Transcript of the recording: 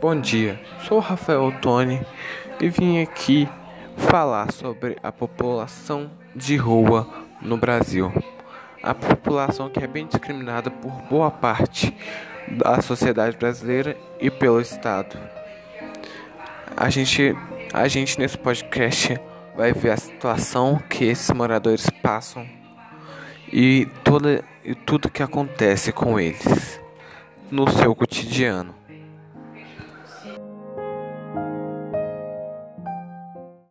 Bom dia, sou Rafael Tony e vim aqui falar sobre a população de rua no Brasil. A população que é bem discriminada por boa parte da sociedade brasileira e pelo Estado. A gente, a gente nesse podcast vai ver a situação que esses moradores passam e, toda, e tudo que acontece com eles no seu cotidiano.